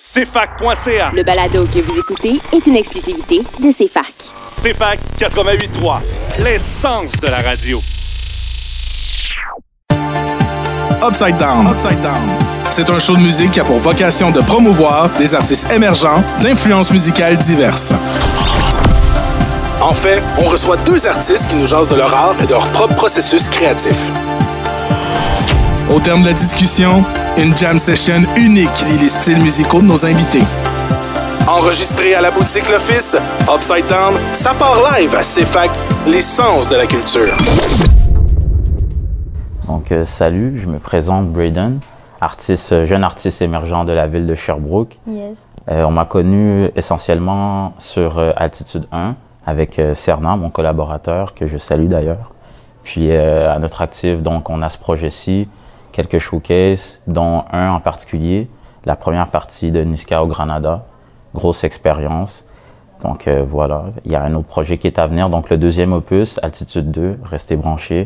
CFAC.ca. Le balado que vous écoutez est une exclusivité de CFAC. CFAC 88.3, l'essence de la radio. Upside Down. Upside Down. C'est un show de musique qui a pour vocation de promouvoir des artistes émergents d'influences musicales diverses. En fait, on reçoit deux artistes qui nous jasent de leur art et de leur propre processus créatif. Au terme de la discussion, une jam session unique lie les styles musicaux de nos invités. Enregistré à la boutique L'Office, Upside Down, ça part live à CFAC, l'essence de la culture. Donc, euh, salut, je me présente Braden, artiste, jeune artiste émergent de la ville de Sherbrooke. Yes. Euh, on m'a connu essentiellement sur euh, Altitude 1 avec euh, Cernan, mon collaborateur, que je salue d'ailleurs. Puis euh, à notre actif, donc, on a ce projet-ci, quelques showcases, dont un en particulier, la première partie de Niska au Granada. Grosse expérience. Donc euh, voilà, il y a un autre projet qui est à venir. Donc le deuxième opus, Altitude 2, restez branchés.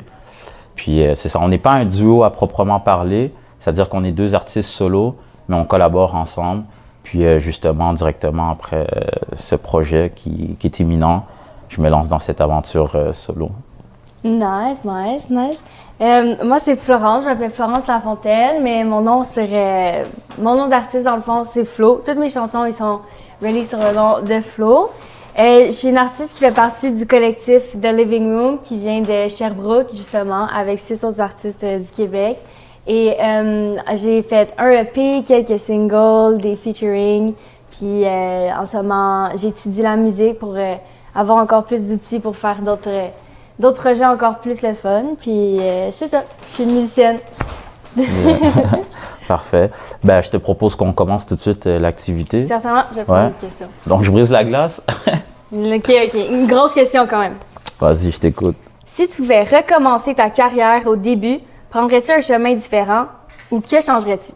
Puis euh, c'est ça, on n'est pas un duo à proprement parler, c'est-à-dire qu'on est deux artistes solo, mais on collabore ensemble. Puis euh, justement, directement après ce projet qui, qui est imminent, je me lance dans cette aventure solo. Nice, nice, nice. Euh, moi, c'est Florence. Je m'appelle Florence Lafontaine, mais mon nom euh, mon nom d'artiste dans le fond, c'est Flo. Toutes mes chansons, ils sont reliées sur le nom de Flo. Euh, je suis une artiste qui fait partie du collectif The Living Room, qui vient de Sherbrooke justement, avec six autres artistes euh, du Québec. Et j'ai fait un EP, quelques singles, des featuring. Puis en ce moment, j'étudie la musique pour avoir encore plus d'outils pour faire d'autres d'autres projets encore plus le fun. Puis euh, c'est ça, je suis une musicienne. Parfait. Ben, je te propose qu'on commence tout de suite euh, l'activité. Certainement, je poser Ouais. une question. Donc je brise la glace. Ok, ok, une grosse question quand même. Vas-y, je t'écoute. Si tu pouvais recommencer ta carrière au début, prendrais-tu un chemin différent ou que changerais-tu?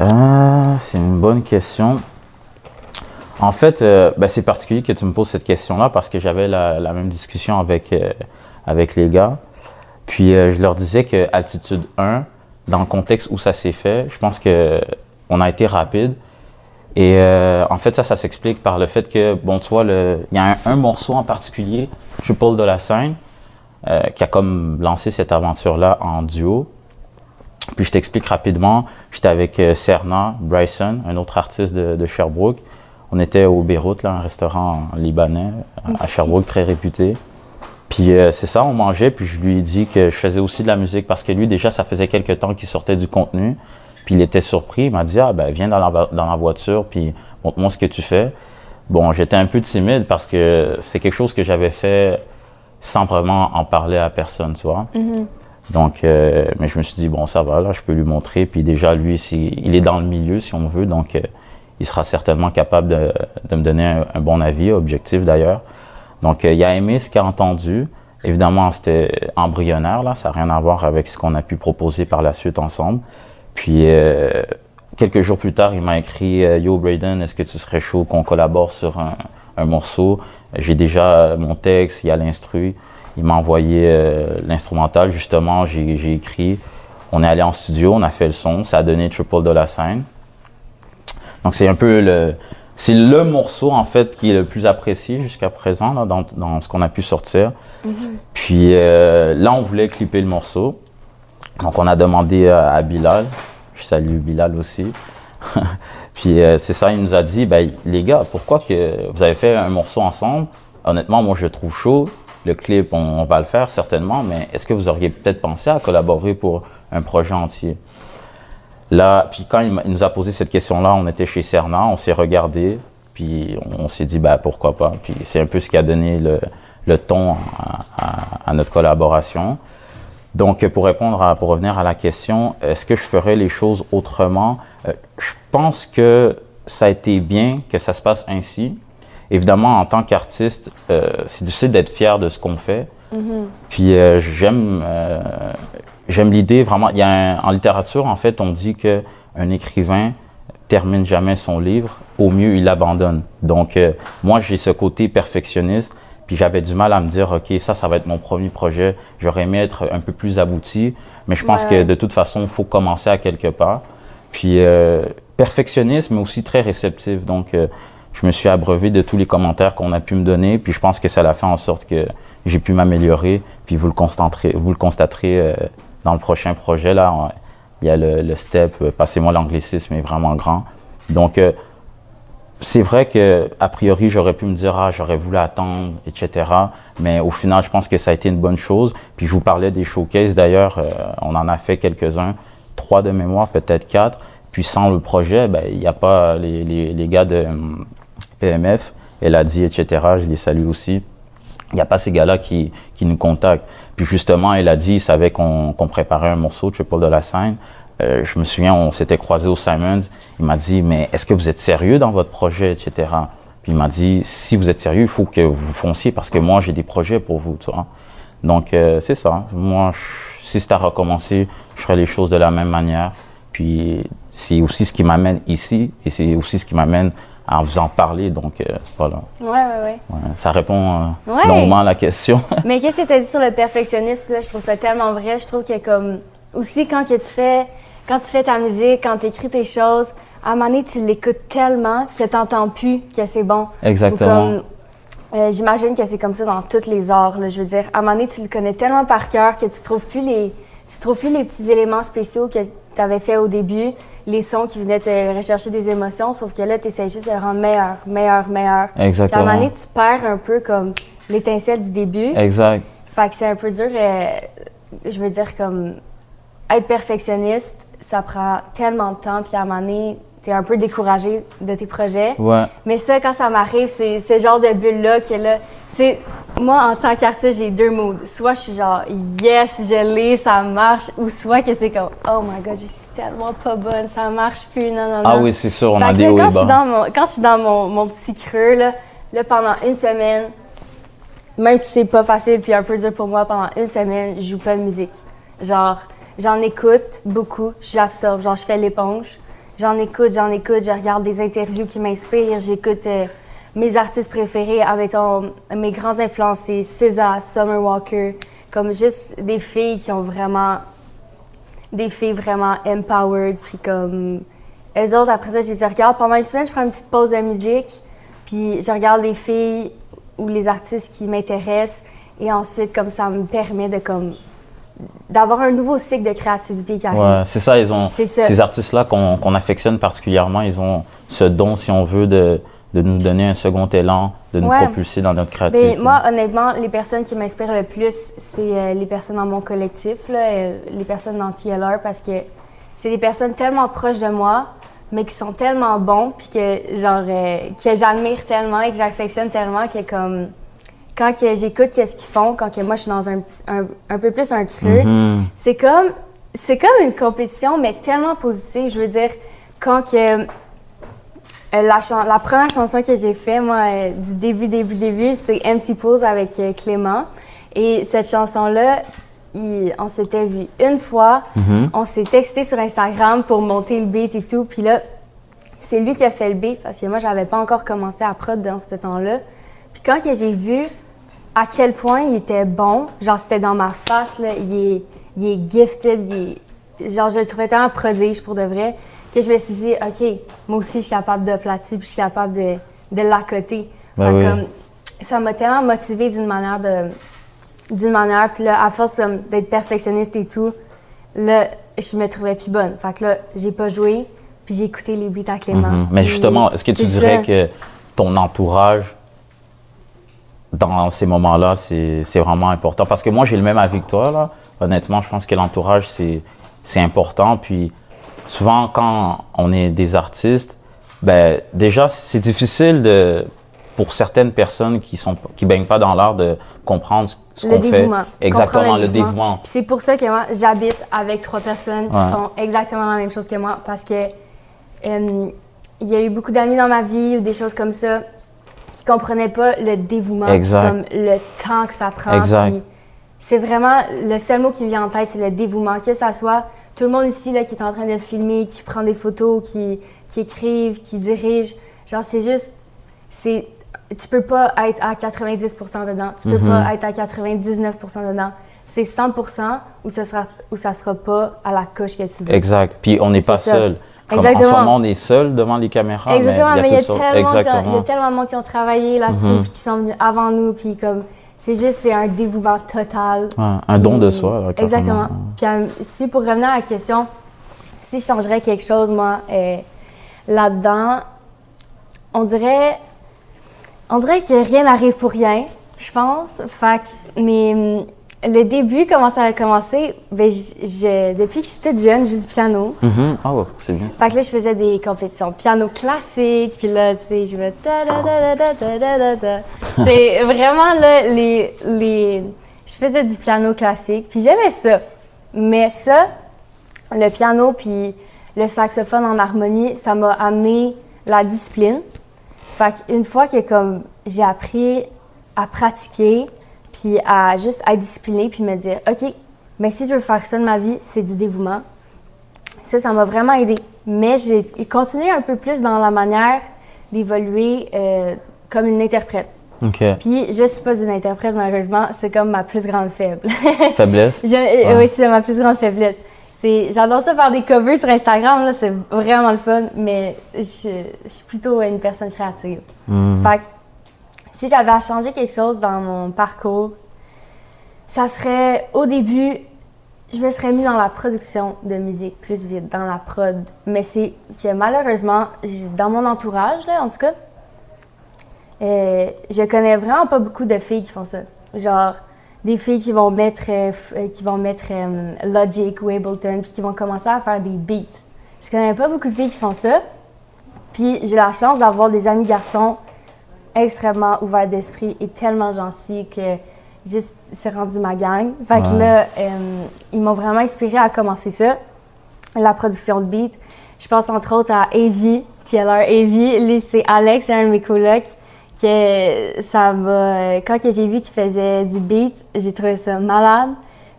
Ah, c'est une bonne question. En fait, euh, ben, c'est particulier que tu me poses cette question-là parce que j'avais la, même discussion avec, euh, avec les gars. Puis euh, je leur disais que Altitude 1, dans le contexte où ça s'est fait, je pense que on a été rapide. Et en fait, ça, ça s'explique par le fait que, bon, tu vois, il y a un, morceau en particulier, Triple de la euh, qui a comme lancé cette aventure-là en duo. Puis je t'explique rapidement, j'étais avec Serna Bryson, un autre artiste de Sherbrooke. On était au Beyrouth, là, un restaurant libanais à Sherbrooke, très réputé. Puis euh, c'est ça, on mangeait, puis je lui ai dit que je faisais aussi de la musique parce que lui, déjà, ça faisait quelques temps qu'il sortait du contenu. Puis il était surpris, il m'a dit, ah ben viens dans la, dans la voiture, puis montre-moi ce que tu fais. Bon, j'étais un peu timide parce que c'est quelque chose que j'avais fait sans vraiment en parler à personne, tu vois. Donc, euh, mais je me suis dit, bon, ça va, là, je peux lui montrer. Puis déjà, lui, si, il est dans le milieu, si on veut, donc euh, il sera certainement capable de, de me donner un, bon avis, objectif d'ailleurs. Donc, euh, il a aimé ce qu'il a entendu. Évidemment, c'était embryonnaire, là, ça n'a rien à voir avec ce qu'on a pu proposer par la suite ensemble. Puis, euh, quelques jours plus tard, il m'a écrit euh, Yo, Braden, est-ce que tu serais chaud qu'on collabore sur un, un morceau? J'ai déjà mon texte, il y a l'instru. Il m'a envoyé l'instrumental, justement, j'ai écrit. On est allé en studio, on a fait le son, ça a donné Triple de la scène. Donc c'est un peu le, c'est le morceau en fait qui est le plus apprécié jusqu'à présent là, dans, dans ce qu'on a pu sortir. Puis euh, là, on voulait clipper le morceau. Donc on a demandé à, à Bilal, je salue Bilal aussi. Puis euh, c'est ça, il nous a dit, ben, les gars, pourquoi que vous avez fait un morceau ensemble? Honnêtement, moi je le trouve chaud. Le clip, on, on va le faire certainement, mais est-ce que vous auriez peut-être pensé à collaborer pour un projet entier Là, puis quand il, nous a posé cette question-là, on était chez Cernan, on s'est regardé, puis on, on s'est dit, bah pourquoi pas. Puis c'est un peu ce qui a donné le, le ton à, à- à notre collaboration. Donc, pour répondre à, pour revenir à la question, est-ce que je ferais les choses autrement? Euh, Je pense que ça a été bien que ça se passe ainsi. Évidemment, en tant qu'artiste, euh, c'est difficile d'être fier de ce qu'on fait. Puis euh, j'aime j'aime l'idée vraiment. Il y a un- en littérature, en fait, on dit que un écrivain termine jamais son livre. Au mieux, il l'abandonne. Donc, euh, moi, j'ai ce côté perfectionniste. Puis j'avais du mal à me dire, OK, ça, ça va être mon premier projet. J'aurais aimé être un peu plus abouti. Mais je pense Ouais. que de toute façon, il faut commencer à quelque part. Puis euh, perfectionniste, mais aussi très réceptif. Donc, euh, je me suis abreuvé de tous les commentaires qu'on a pu me donner. Puis je pense que ça a fait en sorte que j'ai pu m'améliorer. Puis vous le constaterez, vous le constaterez euh, dans le prochain projet. Là, il y a le, step, euh, passez-moi l'anglicisme, est vraiment grand. Donc, euh, c'est vrai que a priori, j'aurais pu me dire, ah, j'aurais voulu attendre, etc. Mais au final, je pense que ça a été une bonne chose. Puis je vous parlais des showcases d'ailleurs, euh, on en a fait quelques-uns, trois de mémoire, peut-être quatre. Puis sans le projet, ben, il n'y a pas les, les, les gars de PMF, elle a dit, etc. Je les salue aussi. Il n'y a pas ces gars-là qui, qui nous contactent. Puis justement, elle a dit, il savait qu'on qu'on préparait un morceau, Triple de la scène. Euh, je me souviens, on s'était croisés au Simons. Il m'a dit, mais est-ce que vous êtes sérieux dans votre projet, etc. Puis il m'a dit, si vous êtes sérieux, il faut que vous fonciez parce que moi, j'ai des projets pour vous, tu vois. Donc, euh, c'est ça. Moi, si c'était à recommencer, je ferais les choses de la même manière. Puis, c'est aussi ce qui m'amène ici et c'est aussi ce qui m'amène à vous en parler. Donc, euh, voilà. Ouais, ouais, ouais. Ouais, ça répond euh, Ouais. longuement à la question. Mais qu'est-ce que tu as dit sur le perfectionnisme? Là, je trouve ça tellement vrai. Je trouve que comme aussi quand que tu fais quand tu fais ta musique, quand tu écris tes choses, à un moment donné, tu l'écoutes tellement que tu n'entends plus que c'est bon. Exactement. Euh, J'imagine que c'est comme ça dans tous les arts. là. je veux dire, à un moment donné, tu le connais tellement par cœur que tu trouves plus les tu trouves plus les petits éléments spéciaux que tu avais fait au début, les sons qui venaient te rechercher des émotions, sauf que là, tu essaies juste de le rendre meilleur, meilleur, meilleur. Puis à un Exactement. moment donné, tu perds un peu comme l'étincelle du début. Exact. Fait que c'est un peu dur, euh, je veux dire, comme être perfectionniste, ça prend tellement de temps, puis à un moment donné, t'es un peu découragé de tes projets. Ouais. Mais ça, quand ça m'arrive, c'est ce genre de bulle-là qui est là. Tu sais, moi, en tant qu'artiste, j'ai deux moods. Soit je suis genre, yes, je l'ai, ça marche, ou soit que c'est comme, oh my god, je suis tellement pas bonne, ça marche plus, non, non, non. Ah oui, c'est sûr, on Fait a des hauts quand, je suis dans mon, quand je suis dans mon, mon petit creux, là, là, pendant une semaine, même si c'est pas facile puis un peu dur pour moi, pendant une semaine, je joue pas de musique. Genre, j'en écoute beaucoup, j'absorbe, genre, je fais l'éponge. J'en écoute, j'en écoute, je regarde des interviews qui m'inspirent, j'écoute euh, mes artistes préférés, admettons, mes grands influencés, SZA, Summer Walker, comme juste des filles qui ont vraiment des filles vraiment empowered, puis comme elles autres, après ça, j'ai dit, regarde, pendant une semaine, je prends une petite pause de musique, puis je regarde les filles ou les artistes qui m'intéressent, et ensuite, comme ça me permet de comme d'avoir un nouveau cycle de créativité qui arrive. Ouais, c'est ça, ils ont ça. ces artistes-là qu'on affectionne particulièrement, ils ont ce don, si on veut, de, de nous donner un second élan, de nous Ouais. propulser dans notre créativité. Ben, moi, honnêtement, les personnes qui m'inspirent le plus, c'est euh, les personnes dans mon collectif, là, euh, les personnes dans TLR, parce que c'est des personnes tellement proches de moi, mais qui sont tellement bons, puis que, genre, euh, que j'admire tellement et que j'affectionne tellement que, comme, quand que j'écoute qu'est-ce qu'ils font, quand que moi, je suis dans un, un, un peu plus un creux, Mhm. c'est comme, c'est comme une compétition, mais tellement positive. Je veux dire, quand que euh, la, la première chanson que j'ai fait, moi, euh, du début, début, début, c'est Empty Pose avec euh, Clément. Et cette chanson-là, il- on s'était vu une fois. On s'est texté sur Instagram pour monter le beat et tout. Puis là, c'est lui qui a fait le beat parce que moi, j'avais pas encore commencé à prod dans ce temps-là. Puis quand j'ai vu à quel point il était bon, genre c'était dans ma face, là, il est, il est gifted, il est- genre je le trouvais tellement prodige pour de vrai, que je me suis dit, OK, moi aussi je suis capable de platir, puis je suis capable de, de l'accoter. Ben Fait oui. comme, ça m'a tellement motivée d'une manière de d'une manière, puis là, à force d'être perfectionniste et tout, là, je me trouvais plus bonne. Fait que là, j'ai pas joué, puis j'ai écouté les beats à Clément. Mhm. Mais justement, est-ce que tu dirais ça. que ton entourage, dans ces moments-là, c'est vraiment important? Parce que moi, j'ai le même avis que toi, là. Honnêtement, je pense que l'entourage, c'est important. Puis souvent, quand on est des artistes, ben déjà, c'est difficile de pour certaines personnes qui sont qui baignent pas dans l'art de comprendre ce Le qu'on fait. dévouement. Exactement, le dévouement. Puis c'est pour ça que moi, j'habite avec trois personnes qui font exactement la même chose que moi parce que euh, il y a eu beaucoup d'amis dans ma vie ou des choses comme ça qui comprenaient pas le dévouement, Exact. comme le temps que ça prend. C'est vraiment le seul mot qui me vient en tête, c'est le dévouement. Que ça soit tout le monde ici là, qui est en train de filmer, qui prend des photos, qui, qui écrivent, qui dirige. Genre, c'est juste, c'est, tu peux pas être à 90% dedans. Tu peux Mhm. pas être à 99% dedans. C'est 100% ou ça sera ou ça sera pas à la coche que tu veux. Exact. Puis on n'est pas seul. Comme en ce Exactement. moment, on est seul devant les caméras. Exactement, mais il y a tellement, il y a Exactement. tellement de monde qui ont travaillé là-dessus, puis qui sont venus avant nous, puis comme, c'est juste, c'est un dévouement total. Ouais, un don de soi. là. Exactement. Puis euh, si pour revenir à la question, si je changerais quelque chose, moi, euh, là-dedans, on dirait, on dirait que rien n'arrive pour rien, je pense. Fait mais hum, le début, comment ça a commencé, ben, depuis que je suis toute jeune, je du piano. Mm-hmm. Ah, mm c'est bien. Fait que là, je faisais des compétitions piano classique, puis là, tu sais, je me ta C'est vraiment là, les, les. Je faisais du piano classique, puis j'aimais ça. Mais ça, le piano, puis le saxophone en harmonie, ça m'a amené la discipline. Fait qu'une fois que j'ai appris à pratiquer, puis à juste être disciplinée, puis me dire, OK, mais si je veux faire ça de ma vie, c'est du dévouement. Ça, ça m'a vraiment aidé. Mais j'ai continué un peu plus dans la manière d'évoluer euh, comme une interprète. OK. Puis, je suis pas une interprète, malheureusement. C'est comme ma plus grande faible. Faiblesse? Je- euh, Oui, c'est ma plus grande faiblesse. J'adore ça faire des covers sur Instagram, là, c'est vraiment le fun, mais je, je suis plutôt une personne créative. Mhm. Fait que si j'avais à changer quelque chose dans mon parcours, ça serait au début, je me serais mis dans la production de musique plus vite, dans la prod. Mais c'est que malheureusement, dans mon entourage, là, en tout cas, euh, je connais vraiment pas beaucoup de filles qui font ça. Genre, des filles qui vont mettre, euh, qui vont mettre euh, Logic ou Ableton, puis qui vont commencer à faire des beats. Je connais pas beaucoup de filles qui font ça. Puis j'ai la chance d'avoir des amis garçons extrêmement ouverts d'esprit et tellement gentils que juste c'est rendu ma gang. Fait que Ouais. là, euh, ils m'ont vraiment inspiré à commencer ça, la production de beats. Je pense entre autres à Evie, qui est leur Evie. Lui, c'est Alex, un de mes colocs. Que ça m'a. Quand j'ai vu qu'il faisait du beat, j'ai trouvé ça malade.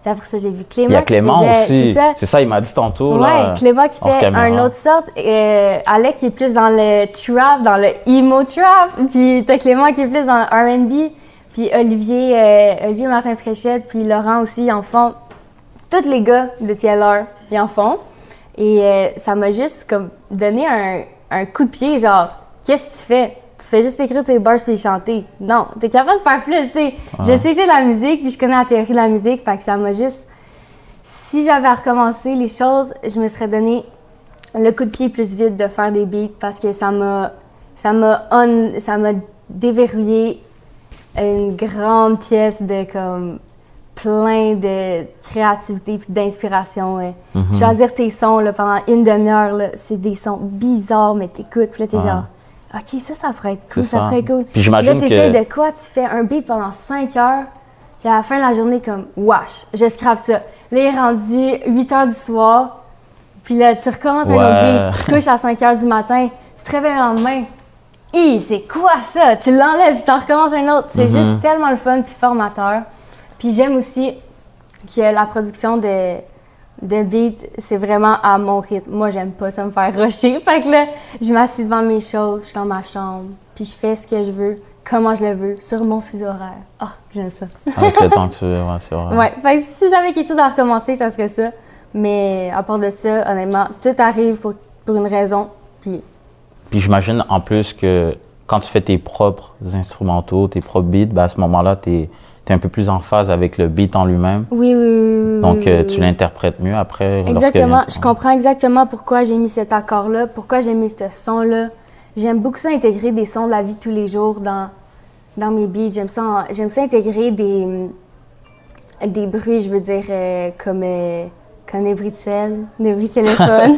Puis après ça, j'ai vu Clément. Il y a qui Clément faisait- aussi. C'est ça? Il m'a dit tantôt. Ouais, là, Clément qui fait un autre sorte. Euh, Alec qui est plus dans le trap, dans le emo trap. Puis t'as Clément qui est plus dans le R&B. Puis Olivier, euh, Olivier Martin Fréchette, puis Laurent aussi, ils en font. Tous les gars de TLR, ils en font. Et euh, ça m'a juste comme donné un, un coup de pied, genre, qu'est-ce que tu fais? Tu fais juste écrire tes bars puis les chanter. Non, t'es capable de faire plus, tu sais. Je sais de la musique, puis je connais la théorie de la musique, fait que ça m'a juste si j'avais à recommencer les choses, je me serais donné le coup de pied plus vite de faire des beats parce que ça m'a ça m'a ça m'a déverrouillé une grande pièce de comme plein de créativité puis d'inspiration. ouais. Choisir tes sons là, pendant une demi-heure, c'est des sons bizarres, mais t'écoutes, puis là t'es Ouais. genre OK, ça, ça pourrait être cool, ça, ça. pourrait être cool. Puis j'imagine là, que- de quoi? Tu fais un beat pendant 5 heures, puis à la fin de la journée, comme, wesh, je scrape ça. Là, il est rendu 8 heures du soir, puis là, tu recommences un autre beat, tu te couches à 5 heures du matin, tu te réveilles le lendemain. Hi, c'est quoi ça? Tu l'enlèves, puis t'en recommences un autre. C'est Mhm. juste tellement le fun, puis formateur. Puis j'aime aussi que la production de, de beats, c'est vraiment à mon rythme. Moi, j'aime pas ça me faire rusher. Fait que là, je m'assieds devant mes choses, je suis dans ma chambre, puis je fais ce que je veux, comment je le veux, sur mon fuseau horaire. Ah, j'aime ça. Avec le temps que tu veux, ouais, c'est vrai. Ouais, fait que si j'avais quelque chose à recommencer, ça serait ça. Mais à part de ça, honnêtement, tout arrive pour, pour une raison. Puis Puis j'imagine en plus que quand tu fais tes propres instrumentaux, tes propres beats, ben à ce moment-là, tu es, un peu plus en phase avec le beat en lui-même. oui, oui, oui. Donc euh, tu l'interprètes mieux après. Exactement. vient- Je comprends exactement pourquoi j'ai mis cet accord-là, pourquoi j'ai mis ce son-là. J'aime beaucoup ça intégrer des sons de la vie de tous les jours dans, dans mes beats. J'aime ça, j'aime ça intégrer des, des bruits, je veux dire, euh, comme, euh, comme des bruits de sel, des bruits de téléphone,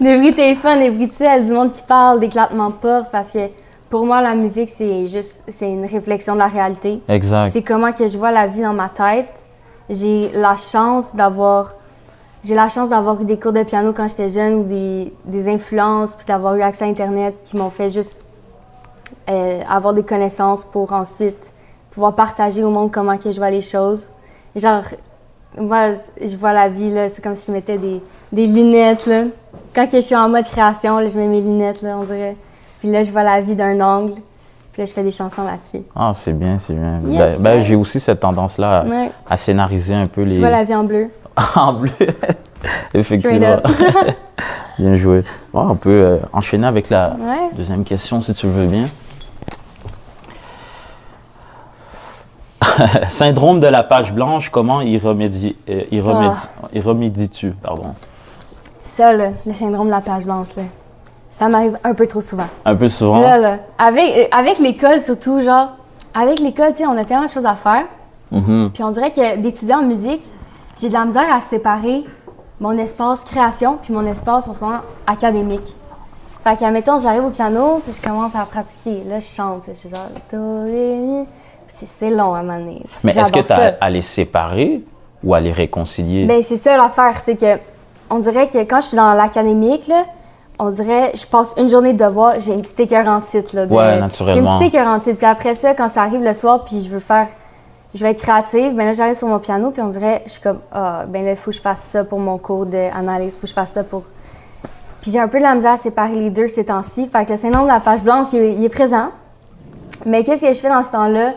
des bruits de téléphone, des bruits de sel, du monde qui parle, des de porte, parce que pour moi, la musique, c'est juste c'est une réflexion de la réalité. Exact. C'est comment que je vois la vie dans ma tête. J'ai la chance d'avoir j'ai la chance d'avoir eu des cours de piano quand j'étais jeune ou des, des influences puis d'avoir eu accès à internet qui m'ont fait juste euh, avoir des connaissances pour ensuite pouvoir partager au monde comment que je vois les choses. Genre moi je vois la vie là, c'est comme si je mettais des, des lunettes là. Quand que je suis en mode création, là, je mets mes lunettes là, on dirait. Puis là je vois la vie d'un angle. Puis là je fais des chansons là-dessus. Ah, c'est bien, c'est bien. Yes, Ben- ben, j'ai aussi cette tendance-là à, Ouais. à scénariser un peu les. Tu vois la vie en bleu. en bleu. Effectivement. bien joué. Ouais, on peut euh, enchaîner avec la Ouais. deuxième question si tu veux bien. Syndrome de la page blanche, comment y euh, y remédies- y remédies-tu pardon? Ça, là, le syndrome de la page blanche, là, ça m'arrive un peu trop souvent. Un peu souvent? Là, là, avec, euh, avec l'école surtout, genre, avec l'école, tu sais, on a tellement de choses à faire. Mhm. Puis on dirait que d'étudier en musique, j'ai de la misère à séparer mon espace création puis mon espace en ce moment académique. Fait que, admettons, j'arrive au piano puis je commence à pratiquer. Là, je chante, puis je suis genre. C'est- long à donné. Mais est-ce que tu as à les séparer ou à les réconcilier? Ben, c'est ça l'affaire, c'est que on dirait que quand je suis dans l'académique, là, on dirait, je passe une journée de devoir, j'ai une petite écœur en titre. Là, de- Ouais, J'ai une naturellement. petite écœur en titre. Puis après ça, quand ça arrive le soir, puis je veux faire, je vais être créative, ben là, j'arrive sur mon piano, puis on dirait, je suis comme, ah, ben là, il faut que je fasse ça pour mon cours d'analyse, il faut que je fasse ça pour. Puis j'ai un peu de la misère à séparer les deux ces temps-ci. Fait que le syndrome de la page blanche, il, est- il est présent. Mais qu'est-ce que je fais dans ce temps-là?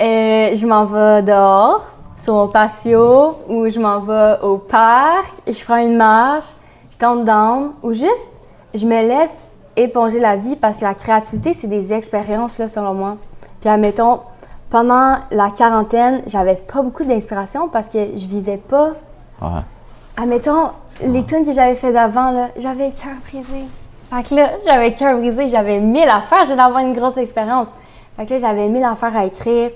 Euh, je m'en vais dehors, sur mon patio, ou je m'en vais au parc, et je prends une marche, je tombe down, ou juste, je me laisse éponger la vie parce que la créativité, c'est des expériences, là, selon moi. Puis, admettons, pendant la quarantaine, j'avais pas beaucoup d'inspiration parce que je vivais pas. Ouais. Admettons, les tunes que j'avais fait d'avant, là, j'avais le cœur brisé. Fait que là, j'avais le cœur brisé, j'avais mille affaires, j'ai d'avoir une grosse expérience. Fait que là, j'avais mille affaires à écrire.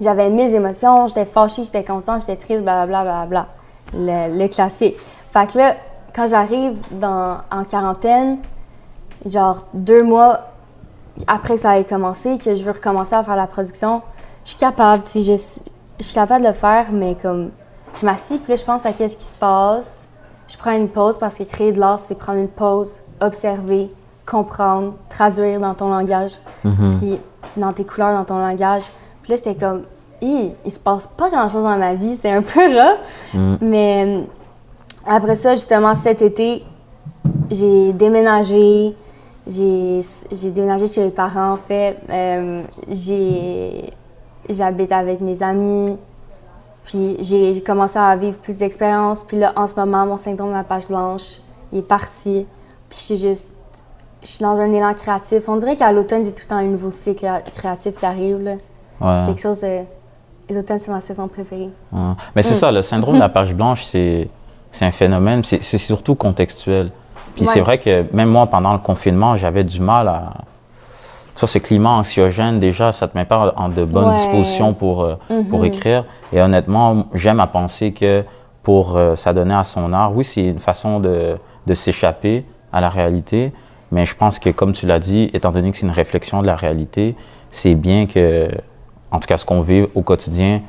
J'avais mes émotions, j'étais fâchée, j'étais contente, j'étais triste, blablabla, blablabla. Le, le classique. Fait que là, quand j'arrive dans, en quarantaine, genre deux mois après que ça ait commencé, que je veux recommencer à faire la production, je suis capable, tu sais, je, je suis capable de le faire, mais comme, je m'assieds, puis là, je pense à qu'est-ce qui se passe. Je prends une pause parce que créer de l'art, c'est prendre une pause, observer, comprendre, traduire dans ton langage, puis dans tes couleurs, dans ton langage. Puis là, j'étais comme, il se passe pas grand-chose dans ma vie, c'est un peu rough. Mais euh, après ça, justement, cet été, j'ai déménagé. J'ai déménagé chez mes parents, en fait. Euh, j'ai J'habite avec mes amis. Puis j'ai j'ai commencé à vivre plus d'expériences. Puis là, en ce moment, mon syndrome de la page blanche, il est parti. Puis je suis juste... Je suis dans un élan créatif. On dirait qu'à l'automne, j'ai tout le temps un nouveau cycle créatif qui arrive. Là. Ouais. Quelque chose de... Les automnes, c'est ma saison préférée. Ouais. Mais c'est Mm. ça, le syndrome de la page blanche, c'est c'est un phénomène, c'est surtout contextuel. Puis c'est vrai que même moi, pendant le confinement, j'avais du mal à. Tu ce climat anxiogène, déjà, ça te met pas en de bonnes Ouais. dispositions pour, euh, pour Mhm. écrire. Et honnêtement, j'aime à penser que pour euh, s'adonner à son art, oui, c'est une façon de, de s'échapper à la réalité. Mais je pense que, comme tu l'as dit, étant donné que c'est une réflexion de la réalité, c'est bien que, en tout cas, ce qu'on vit au quotidien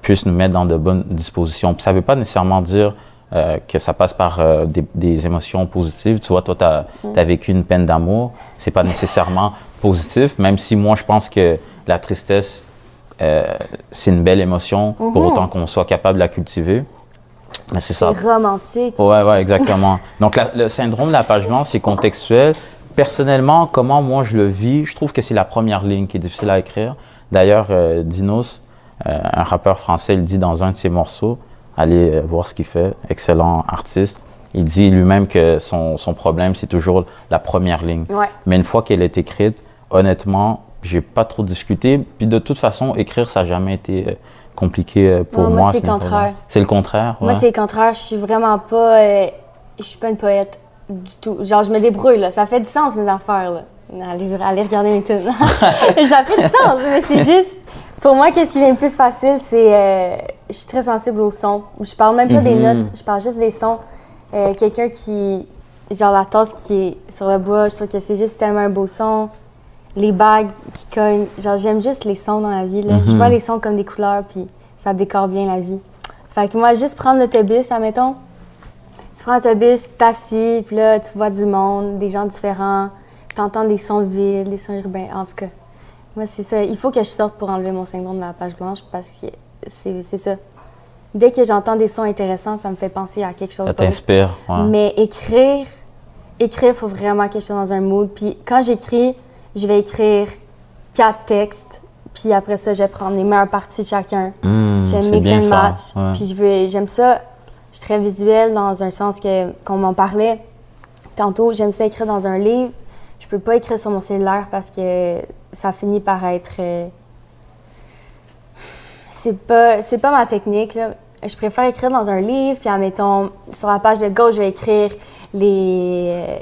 puisse nous mettre dans de bonnes dispositions. Puis ça ne veut pas nécessairement dire euh, que ça passe par euh, des, des émotions positives. Tu vois, toi, tu as, vécu une peine d'amour. C'est pas nécessairement positif, même si moi, je pense que la tristesse, euh, c'est une belle émotion, pour Mhm. autant qu'on soit capable de la cultiver. Mais c'est ça. Romantique. Ouais, ouais, exactement. Donc, la- le syndrome de la page blanche, c'est contextuel. Personnellement, comment moi je le vis, je trouve que c'est la première ligne qui est difficile à écrire. D'ailleurs, Dinos, un rappeur français, il dit dans un de ses morceaux, allez euh, voir ce qu'il fait, excellent artiste. Il dit lui-même que son, son problème, c'est toujours la première ligne. Ouais. Mais une fois qu'elle est écrite, honnêtement, j'ai pas trop discuté. Puis de toute façon, écrire, ça n'a jamais été euh, compliqué euh, pour Non, moi, moi. c'est ce le contraire. C'est le contraire. Moi, c'est le contraire. Je suis vraiment pas. euh, je suis pas une poète du tout. Genre, je me débrouille, là. Ça fait du sens, mes affaires, là. Allez, allez regarder mes tunes. ça fait du sens, mais c'est juste. Pour moi, qu'est-ce qui vient le plus facile, c'est. euh, je suis très sensible au son. Je parle même pas des Mhm. notes, je parle juste des sons. Euh, Quelqu'un qui. Genre, la tasse qui est sur le bois, je trouve que c'est juste tellement un beau son. Les bagues qui cognent. Genre, j'aime juste les sons dans la vie, là. Je Mhm. vois les sons comme des couleurs, puis ça décore bien la vie. Fait que moi, juste prendre l'autobus, admettons. Tu prends l'autobus, t'assis, puis là, tu vois du monde, des gens différents. T'entends des sons de ville, des sons urbains. En tout cas, moi, c'est ça. Il faut que je sorte pour enlever mon syndrome de la page blanche parce que c'est c'est ça. Dès que j'entends des sons intéressants, ça me fait penser à quelque chose Ça t'inspire. ouais. Mais écrire, écrire, il faut vraiment que je sois dans un mood. Puis quand j'écris, je vais écrire quatre textes. Puis après ça, je vais prendre les meilleures parties de chacun. J'aime c'est mix bien and match. ouais. Puis je veux, j'aime ça. Je suis très visuelle dans un sens que, qu'on m'en parlait tantôt, j'aime ça écrire dans un livre. Je peux pas écrire sur mon cellulaire parce que ça finit par être. euh, c'est pas, c'est pas ma technique. Là. Je préfère écrire dans un livre, puis admettons, sur la page de gauche, je vais écrire les, euh,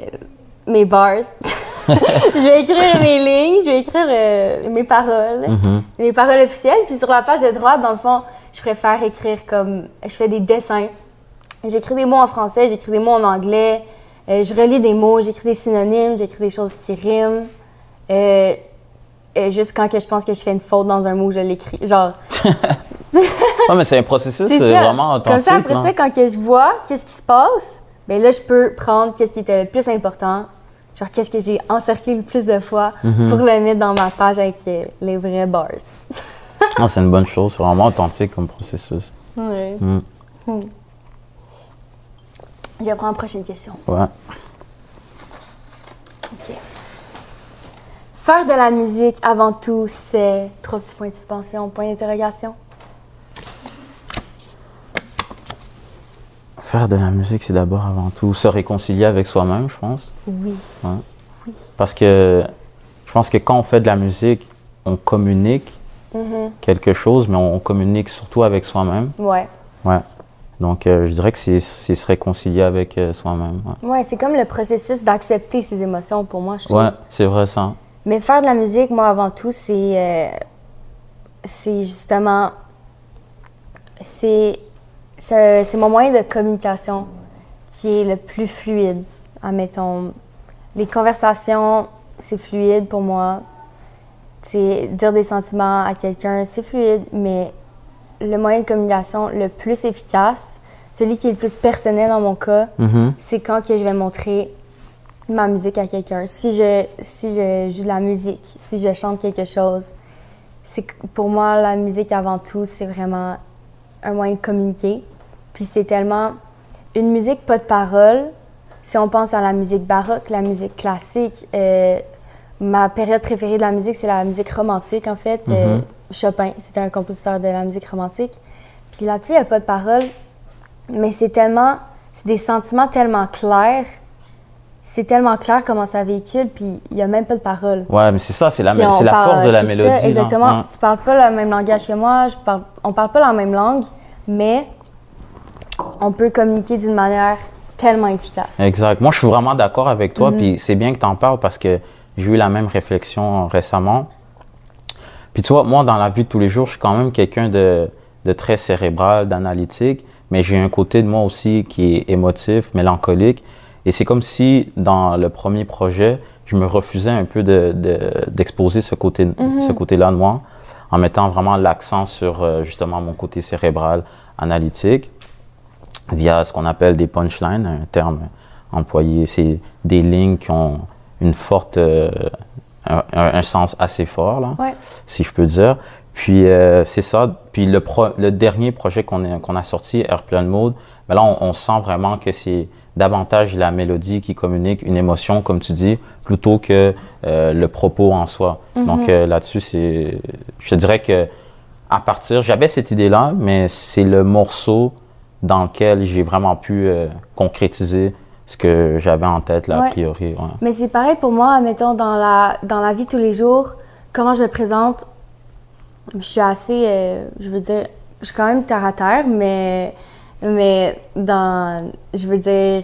mes bars. je vais écrire mes lignes, je vais écrire euh, mes paroles, Mhm. les paroles officielles. Puis sur la page de droite, dans le fond, je préfère écrire comme. Je fais des dessins. J'écris des mots en français, j'écris des mots en anglais, euh, je relis des mots, j'écris des synonymes, j'écris des choses qui riment. Euh, euh, juste quand que je pense que je fais une faute dans un mot, je l'écris. Genre, Ouais, mais c'est un processus c'est vraiment Comme authentique. ça, après ça, quand que je vois qu'est-ce qui se passe, ben là, je peux prendre qu'est-ce qui était le plus important. Genre, qu'est-ce que j'ai encerclé le plus de fois Mhm. pour le mettre dans ma page avec euh, les vrais bars. Non, c'est une bonne chose. C'est vraiment authentique comme processus. Ouais. Mm. Hmm. Je vais prendre la prochaine question. Ouais. OK. Faire de la musique, avant tout, c'est trois petits points de suspension, point d'interrogation. Faire de la musique, c'est d'abord avant tout se réconcilier avec soi-même, je pense. Oui. Parce que je pense que quand on fait de la musique, on communique Mhm. quelque chose, mais on, on communique surtout avec soi-même. Ouais. Ouais. Donc, euh, je dirais que c'est se réconcilier avec euh, soi-même. Ouais, Ouais, c'est comme le processus d'accepter ses émotions pour moi, je trouve. Ouais, c'est vrai ça. Mais faire de la musique, moi, avant tout, c'est. euh, c'est justement. C'est mon moyen de communication qui est le plus fluide. Admettons. Les conversations, c'est fluide pour moi. C'est dire des sentiments à quelqu'un, c'est fluide, mais le moyen de communication le plus efficace, celui qui est le plus personnel dans mon cas, Mhm. c'est quand que je vais montrer ma musique à quelqu'un. Si je, si je joue de la musique, si je chante quelque chose, c'est pour moi, la musique avant tout, c'est vraiment un moyen de communiquer. Puis c'est tellement une musique pas de parole. Si on pense à la musique baroque, la musique classique, euh, ma période préférée de la musique, c'est la musique romantique en fait. Euh, Chopin, c'était un compositeur de la musique romantique. Puis là-dessus, il n'y a pas de parole, mais c'est tellement, c'est des sentiments tellement clairs. C'est tellement clair comment ça véhicule, puis il n'y a même pas de parole. Ouais, mais c'est ça, c'est la, c'est la force de la mélodie. ça, exactement. Tu parles pas le même langage que moi, je parle, on parle pas la même langue, mais on peut communiquer d'une manière tellement efficace. Exact. Moi, je suis vraiment d'accord avec toi. Puis c'est bien que tu en parles parce que j'ai eu la même réflexion récemment. Puis tu vois, moi, dans la vie de tous les jours, je suis quand même quelqu'un de, de très cérébral, d'analytique. Mais j'ai un côté de moi aussi qui est émotif, mélancolique. Et c'est comme si, dans le premier projet, je me refusais un peu de- de- d'exposer ce côté, ce côté-là de moi, en mettant vraiment l'accent sur euh, justement mon côté cérébral, analytique via ce qu'on appelle des punchlines, un terme employé. C'est des lignes qui ont une forte, euh, un, sens assez fort, là, Ouais. si je peux dire. Puis euh, c'est ça. Puis le, pro- le dernier projet qu'on a, qu'on a sorti, Airplane Mode, ben là, on, on sent vraiment que c'est davantage la mélodie qui communique une émotion, comme tu dis, plutôt que euh, le propos en soi. Donc euh, là-dessus, c'est, je dirais que à partir, j'avais cette idée-là, mais c'est le morceau dans lequel j'ai vraiment pu concrétiser ce que j'avais en tête, là, Ouais. a priori. ouais. Mais c'est pareil pour moi, mettons, dans la, dans la vie tous les jours, comment je me présente, je suis assez, euh, je veux dire, je suis quand même terre à terre, mais, mais dans, je veux dire,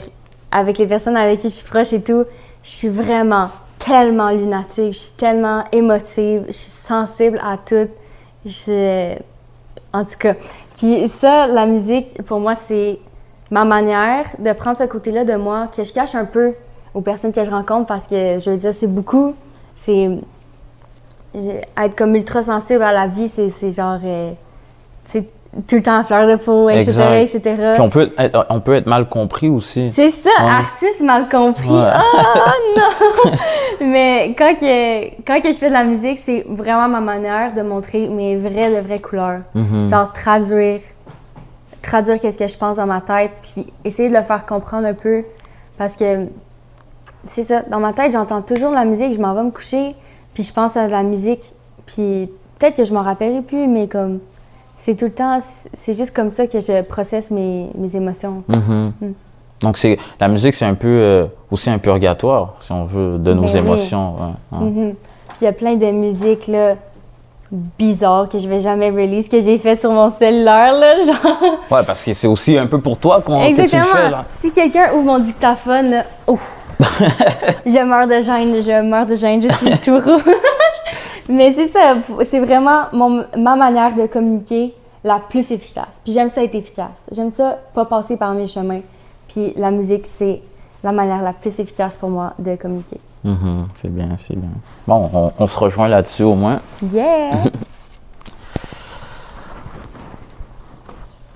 avec les personnes avec qui je suis proche et tout, je suis vraiment tellement lunatique, je suis tellement émotive, je suis sensible à tout. Je, en tout cas. Puis ça, la musique, pour moi, c'est ma manière de prendre ce côté-là de moi que je cache un peu aux personnes que je rencontre parce que, je veux dire, c'est beaucoup. C'est. Être comme ultra sensible à la vie, c'est c'est genre. euh, c'est tout le temps à fleur de peau, etc. Etc. Puis on peut, être, on peut être mal compris aussi. C'est ça, Ouais. artiste mal compris. Ouais. Ah non! Mais quand, que, quand que je fais de la musique, c'est vraiment ma manière de montrer mes vraies, de vraies couleurs. Mhm. Genre traduire, traduire qu'est-ce que je pense dans ma tête, puis essayer de le faire comprendre un peu. Parce que c'est ça, dans ma tête, j'entends toujours de la musique, je m'en vais me coucher, puis je pense à de la musique, puis peut-être que je m'en rappellerai plus, mais comme c'est tout le temps, c'est juste comme ça que je processe mes, mes émotions. Mhm. Mm. Donc, c'est, la musique, c'est un peu euh, aussi un purgatoire, si on veut, de nos Ben oui. émotions. ouais. Mhm. Puis il y a plein de musiques là, bizarres que je vais jamais release, que j'ai faites sur mon cellulaire. Là, genre. Ouais, parce que c'est aussi un peu pour toi qu'on, que tu le Exactement. fais, là. Si quelqu'un ouvre mon dictaphone, là, ouf, je meurs de gêne, je meurs de gêne, je suis tout rouge. Mais c'est ça, c'est vraiment mon- ma manière de communiquer la plus efficace. Puis j'aime ça être efficace. J'aime ça pas passer par mes chemins. Puis la musique, c'est la manière la plus efficace pour moi de communiquer. Mhm, c'est bien, c'est bien. Bon, on, on se rejoint là-dessus au moins. Yeah!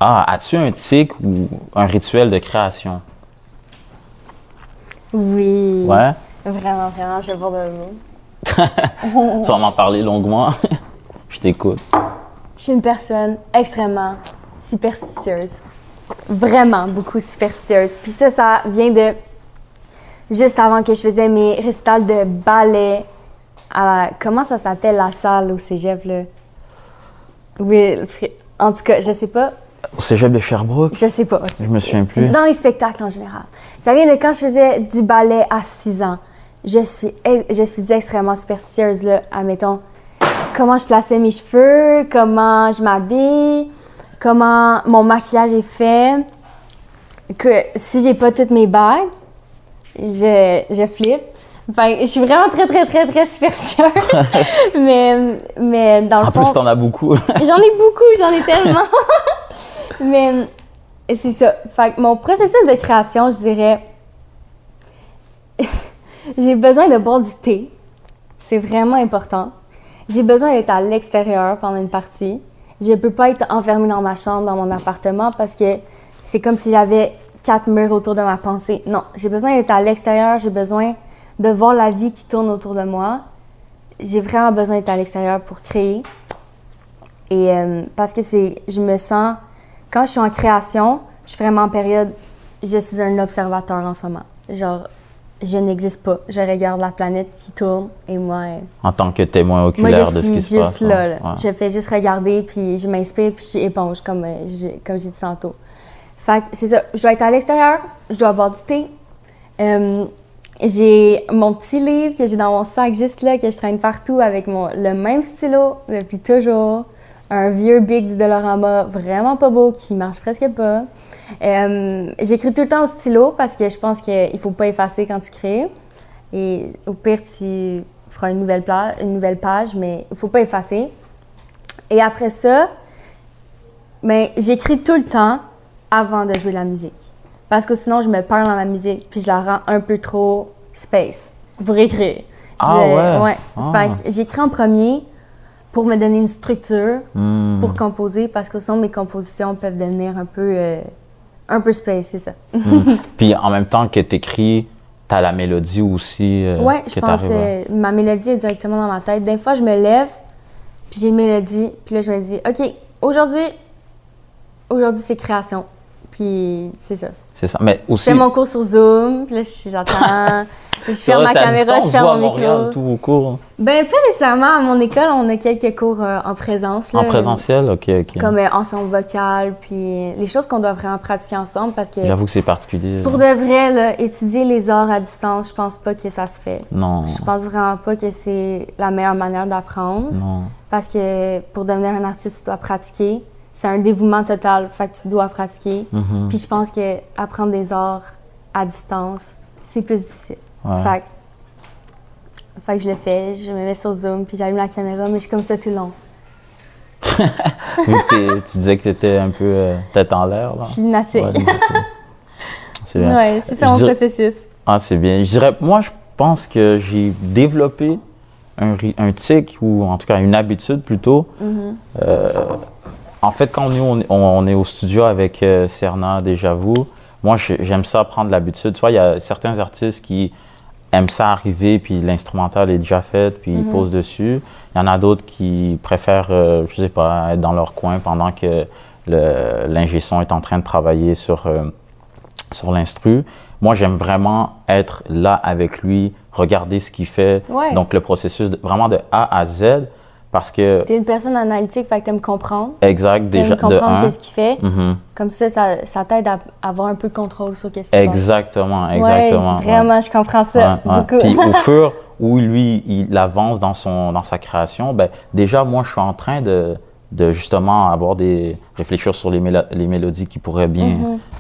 Ah, as-tu un tic ou un rituel de création? Oui. Ouais? Vraiment, vraiment, je vais voir de l'eau. Tu vas m'en parler longuement. Je t'écoute. Je suis une personne extrêmement superstitieuse. Vraiment beaucoup superstitieuse. Puis ça, ça vient de juste avant que je faisais mes récitals de ballet à la... Comment ça s'appelle la salle au cégep, là? Oui, en tout cas, je sais pas. Au cégep de Sherbrooke? Je sais pas. Je me souviens plus. Dans les spectacles en général. Ça vient de quand je faisais du ballet à 6 ans. Je suis, je suis extrêmement superstitieuse, là. Admettons, comment je plaçais mes cheveux, comment je m'habille, comment mon maquillage est fait. Que si j'ai pas toutes mes bagues, je, je flippe. Que je suis vraiment très, très, très, très superstitieuse. mais, mais dans le En fond... plus, t'en as beaucoup. J'en ai beaucoup, j'en ai tellement. Mais c'est ça. Fait que mon processus de création, je dirais, j'ai besoin de boire du thé. C'est vraiment important. J'ai besoin d'être à l'extérieur pendant une partie. Je peux pas être enfermée dans ma chambre, dans mon appartement, parce que c'est comme si j'avais quatre murs autour de ma pensée. Non, j'ai besoin d'être à l'extérieur. J'ai besoin de voir la vie qui tourne autour de moi. J'ai vraiment besoin d'être à l'extérieur pour créer. Et euh, parce que c'est, je me sens, quand je suis en création, je suis vraiment en période, je suis un observateur en ce moment. Genre, je n'existe pas. Je regarde la planète qui tourne et moi, euh, en tant que témoin moi oculaire je de ce suis qui se juste passe. là. ouais. là. Ouais. Je fais juste regarder puis je m'inspire puis je suis éponge comme euh, comme j'ai dit tantôt. Fait que c'est ça. Je dois être à l'extérieur. Je dois boire du thé. Euh, j'ai mon petit livre que j'ai dans mon sac juste là que je traîne partout avec mon le même stylo depuis toujours. Un vieux Big du Dolorama vraiment pas beau qui marche presque pas. Euh, J'écris tout le temps au stylo parce que je pense qu'il faut pas effacer quand tu crées. Et au pire, tu feras une nouvelle, pla- une nouvelle page, mais il faut pas effacer. Et après ça, ben, j'écris tout le temps avant de jouer de la musique. Parce que sinon, je me perds dans la musique puis je la rends un peu trop space pour écrire. Ah Je- ouais? Ah. Fait que j'écris en premier pour me donner une structure Hmm. pour composer parce que sinon mes compositions peuvent devenir un peu euh, un peu space, c'est ça. Puis en même temps que t'écris, t'as la mélodie aussi. euh, ouais, je que pense à- euh, ma mélodie est directement dans ma tête. Des fois, je me lève, puis j'ai une mélodie, puis là je me dis OK, aujourd'hui aujourd'hui c'est création. Puis c'est ça. C'est ça. Mais Je aussi. fais mon cours sur Zoom, puis là je- j'attends, je ferme ma caméra, je ferme mon micro. tous vos cours. Ben pas nécessairement à mon école, on a quelques cours euh, en présence En présentiel, ok, ok. comme euh, ensemble vocal, puis les choses qu'on doit vraiment pratiquer ensemble parce que J'avoue que c'est particulier. pour de vrai, là, étudier les arts à distance, je pense pas que ça se fait. Non. Je pense vraiment pas que c'est la meilleure manière d'apprendre Non. parce que pour devenir un artiste, tu dois pratiquer. C'est un dévouement total, fait que tu dois pratiquer. Mhm. Puis je pense que apprendre des arts à distance, c'est plus difficile. Ouais. Fait, que- fait que je le fais, je me mets sur Zoom, puis j'allume la caméra, mais je suis comme ça tout le long. Tu disais que t'étais un peu euh, tête en l'air, là. Je suis lunatique. C'est bien. Ouais, c'est ça mon dirais- processus. Ah, c'est bien. Je dirais, moi, je pense que j'ai développé un tic, ou en tout cas une habitude plutôt. Mm-hmm. Euh, en fait, quand nous, on, est au studio avec euh, Serna, déjà vous, moi, j'ai- j'aime ça prendre l'habitude. Tu vois, il y a certains artistes qui aiment ça arriver, puis l'instrumental est déjà fait, puis ils posent dessus. Il y en a d'autres qui préfèrent, euh, je sais pas, être dans leur coin pendant que l'ingé son est en train de travailler sur, euh, sur l'instru. Moi, j'aime vraiment être là avec lui, regarder ce qu'il fait. Ouais. Donc, le processus de- vraiment de A à Z. Parce que, T'es une personne analytique, fait que t'aimes comprendre. exact, déjà, comprendre qu'est-ce qu'il fait. Mhm. Comme ça, ça, ça t'aide à avoir un peu de contrôle sur qu'est-ce qu'il fait. Exactement, exactement. Ouais, ouais. vraiment, je comprends ça Ouais, beaucoup. Puis au fur où lui, il avance dans, son, dans sa création, ben, déjà, moi, je suis en train de, de justement avoir des réfléchir sur les, mélo- les mélodies qui pourraient bien,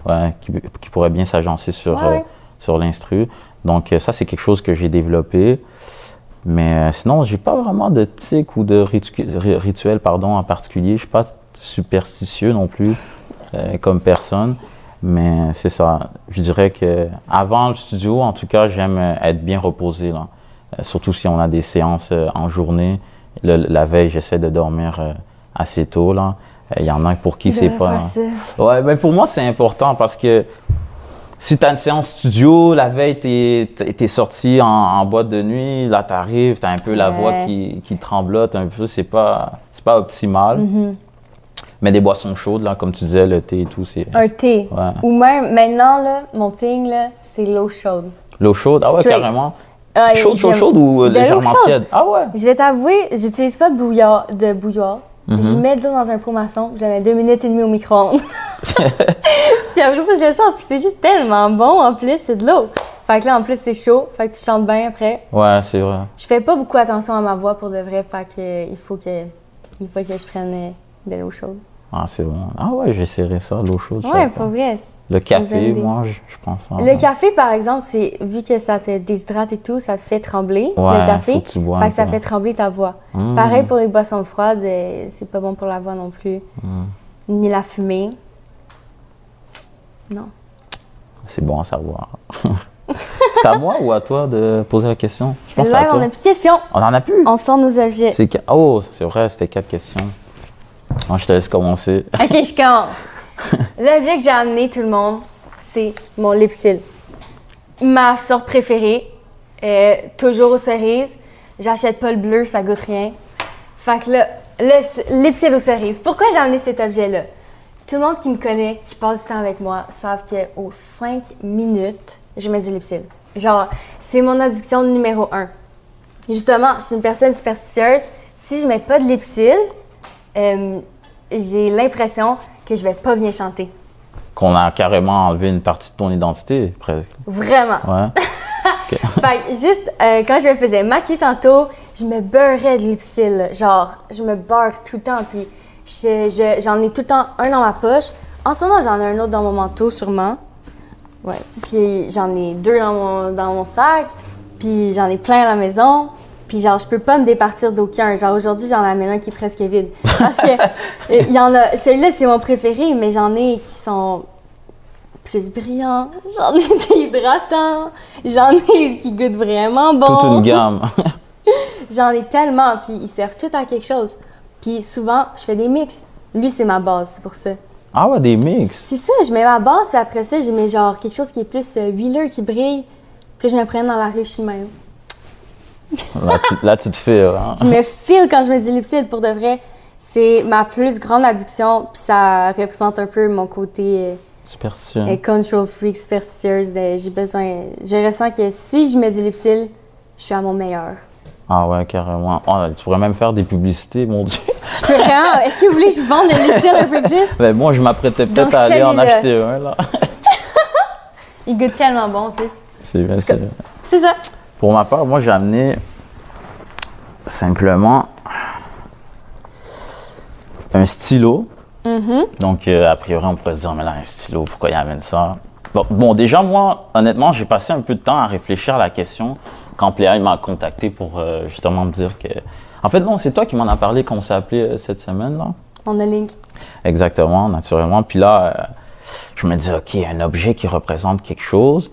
ouais, qui, qui pourraient bien s'agencer sur, euh, sur l'instru. Donc euh, ça, c'est quelque chose que j'ai développé. Mais euh, sinon, j'ai pas vraiment de tic ou de ritu- ri- rituel pardon, en particulier. Je suis pas superstitieux non plus euh, comme personne. Mais c'est ça. Je dirais que avant le studio, en tout cas, j'aime euh, être bien reposé. Là. Euh, surtout si on a des séances en journée. Le- la veille, j'essaie de dormir assez tôt. là. Il y en a pour qui c'est pas. ça. Ouais, ben pour moi, c'est important parce que si tu as une séance studio, la veille, tu es, sorti en, en boîte de nuit, là, tu arrives, tu as un peu la voix qui, qui tremblote un peu, c'est pas, pas optimal. Mm-hmm. Mais des boissons chaudes, là, comme tu disais, le thé et tout, c'est. Un thé. Ouais. Ou même, maintenant, là, mon thing, là, c'est l'eau chaude. L'eau chaude, ah ouais, Straight. carrément. Ah, chaude, chaude, j'aime- chaude ou euh, légèrement chaude. tiède? Ah ouais. Je vais t'avouer, j'utilise pas de bouillard, de bouilloire. Mhm. Je mets de l'eau dans un pot maçon, je mets deux minutes et demie au micro-ondes. puis après ça, je sors, puis c'est juste tellement bon en plus, c'est de l'eau. Fait que là, en plus, c'est chaud, fait que tu chantes bien après. Ouais, c'est vrai. Je fais pas beaucoup attention à ma voix pour de vrai, fait que il faut que, il faut que je prenne euh, de l'eau chaude. Ah, c'est bon. Ah ouais, j'essaierai ça, l'eau chaude. Ouais, pour pas. vrai. Le café, moi, je, pense. ah, Le ouais. café, par exemple, c'est vu que ça te déshydrate et tout, ça te fait trembler. Ouais, le café, faut que tu bois fait un que ça fait trembler ta voix. Mm. Pareil pour les boissons froides, euh, c'est pas bon pour la voix non plus. Mm. Ni la fumée. Non. C'est bon à savoir. c'est à moi ou à toi de poser la question? Je pense Là, à toi. on a plus de questions. On en a plus? On sort nos objets. Oh, c'est vrai, c'était quatre questions. Moi, je te laisse commencer. Ok, je commence. L'objet que j'ai amené tout le monde, c'est mon lipsil. Ma sorte préférée, toujours aux cerises. J'achète pas le bleu, ça goûte rien. Fait que là, le lipsil aux cerises. Pourquoi j'ai amené cet objet-là? Tout le monde qui me connaît, qui passe du temps avec moi, savent qu'aux 5 minutes, je mets du lipsil. Genre, c'est mon addiction numéro un. Justement, je suis une personne superstitieuse. Si je mets pas de lipsil, euh, j'ai l'impression que je vais pas bien chanter. Qu'on a carrément enlevé une partie de ton identité, presque. Vraiment. Ouais. Fait que juste euh, quand je me faisais maquiller tantôt, je me beurrais de lipsil. Genre, je me beurre tout le temps. Puis je- je- j'en ai tout le temps un dans ma poche. En ce moment, j'en ai un autre dans mon manteau, sûrement. Ouais. Puis j'en ai deux dans mon, dans mon sac. Puis j'en ai plein à la maison. Puis genre, je peux pas me départir d'aucun. Genre, aujourd'hui, j'en amène un qui est presque vide. Parce que euh, il y en a. Celui-là, c'est mon préféré, mais j'en ai qui sont plus brillants. J'en ai des hydratants. J'en ai qui goûtent vraiment bon. Toute une gamme. J'en ai tellement, puis ils servent tout à quelque chose. Puis souvent, je fais des mix. Lui, c'est ma base, c'est pour ça. ah ouais, des mix. C'est ça, je mets ma base, puis après ça, je mets genre quelque chose qui est plus euh, huileux, qui brille. Puis je me prenne dans la rue, je suis même. Là, tu, là, tu te fais. hein. Je me file quand je me dis lipsil, pour de vrai. C'est ma plus grande addiction, puis ça représente un peu mon côté euh, Superstition. euh, control freak, superstitieuse. J'ai besoin. Je ressens que si je mets du lipsil, je suis à mon meilleur. Ah ouais, carrément. Ah, tu pourrais même faire des publicités, mon Dieu. Je peux vraiment. Est-ce que vous voulez que je vende le lipsil un peu plus? Mais moi, je m'apprêtais peut-être à aller en acheter un, là. Il goûte tellement bon en plus. C'est bien, C'est comme- C'est ça. Pour ma part, moi, j'ai amené simplement un stylo. Mm-hmm. Donc, euh, a priori, on pourrait se dire, mais là, un stylo, pourquoi il amène ça? Bon, bon, déjà, moi, honnêtement, j'ai passé un peu de temps à réfléchir à la question quand Pléa m'a contacté pour euh, justement me dire que. En fait, non, c'est toi qui m'en as parlé quand on s'est appelé euh, cette semaine, là. On a link. Exactement, naturellement. Puis là, je me dis, OK, un objet qui représente quelque chose,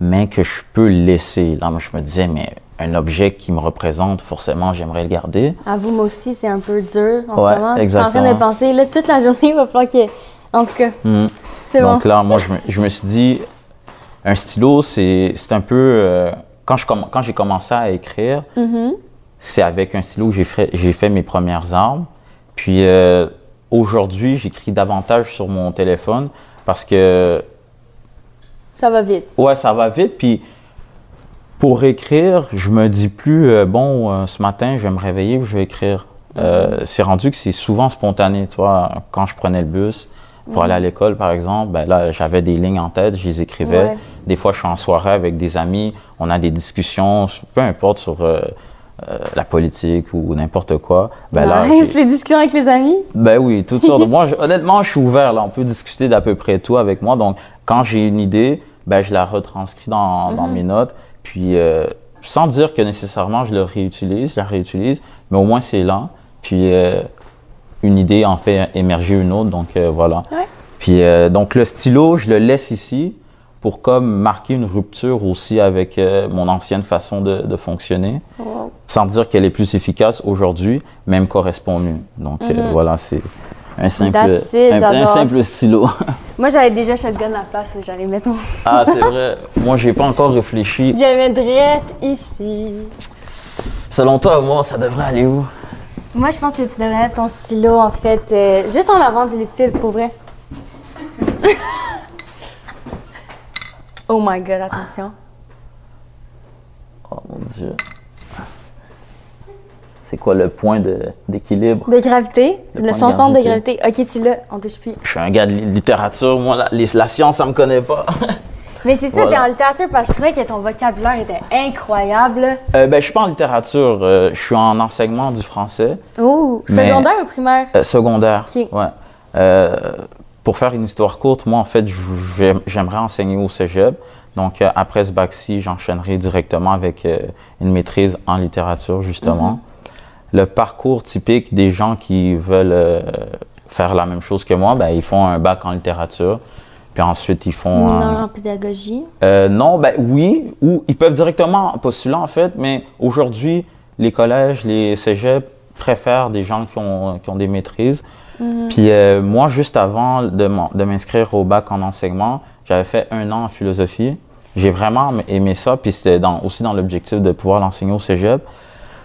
mais que je peux laisser. Là, moi, je me disais, mais un objet qui me représente, forcément, j'aimerais le garder. Avoue, moi aussi, c'est un peu dur en Ouais, ce moment. Je suis en train de penser, là, toute la journée, il va falloir que. En tout cas, Mhm. c'est bon. Donc là, moi, je me, je me suis dit, un stylo, c'est un peu. euh, quand j'ai commencé à écrire, Mhm. c'est avec un stylo que j'ai fait, fait mes premières armes. Puis euh, aujourd'hui, j'écris davantage sur mon téléphone parce que Ça va vite. Ouais, ça va vite. Puis pour écrire, je me dis plus, euh, bon, euh, ce matin, je vais me réveiller, je vais écrire. Euh, c'est rendu que c'est souvent spontané. Tu vois, quand je prenais le bus pour aller à l'école, par exemple, ben là, j'avais des lignes en tête, je les écrivais. Ouais. Des fois, je suis en soirée avec des amis, on a des discussions, peu importe sur euh, la politique ou n'importe quoi. Ben là, Nice, les discussions avec les amis. ben oui, toutes sortes. moi, je- honnêtement, je suis ouvert. Là, on peut discuter d'à peu près tout avec moi. Donc, quand j'ai une idée, ben je la retranscris dans, dans mes notes. Puis, euh, sans dire que nécessairement je le réutilise, je la réutilise, mais au moins c'est là. Puis, euh, une idée en fait émerger une autre. Donc, voilà. Ouais. Puis, donc, le stylo, je le laisse ici pour comme marquer une rupture aussi avec euh, mon ancienne façon de, de fonctionner Wow. sans dire qu'elle est plus efficace aujourd'hui, mais elle me correspond mieux. Donc euh, voilà, c'est un simple, Mhm. It, un- simple stylo. Moi, j'avais déjà shotgun à la place où j'allais mettre mon. ah, c'est vrai. Moi, j'ai pas encore réfléchi. J'avais drette ici. Selon toi, moi, ça devrait aller où? Moi, je pense que tu devrais mettre ton stylo, en fait, euh, juste en avant du liquide, pour vrai. oh my god, attention. Oh mon Dieu. C'est quoi le point d'équilibre? De gravité, Le le, son centre de gravité. Ok, tu l'as, on touche plus. Je suis un gars de li- littérature. Moi, la, les- la science, ça me connaît pas. Mais c'est ça, Voilà. t'es en littérature parce que je trouvais que ton vocabulaire était incroyable. Euh, ben, je suis pas en littérature. euh, je suis en enseignement du français. Oh, Mais- secondaire ou primaire? Euh, secondaire. Ok. Ouais. Pour faire une histoire courte, moi, en fait, j'aimerais enseigner au cégep. Donc, euh, après ce bac-ci, j'enchaînerai directement avec euh, une maîtrise en littérature, justement. Le parcours typique des gens qui veulent euh, faire la même chose que moi, ben, ils font un bac en littérature. Puis ensuite, ils font. un- Mineur en pédagogie? non, ben oui, ou ils peuvent directement postuler en fait, mais aujourd'hui, les collèges, les cégeps préfèrent des gens qui ont, qui ont des maîtrises. Puis euh, moi, juste avant de m'inscrire au bac en enseignement, j'avais fait un an en philosophie. J'ai vraiment aimé ça, puis c'était dans- aussi dans l'objectif de pouvoir l'enseigner au cégep.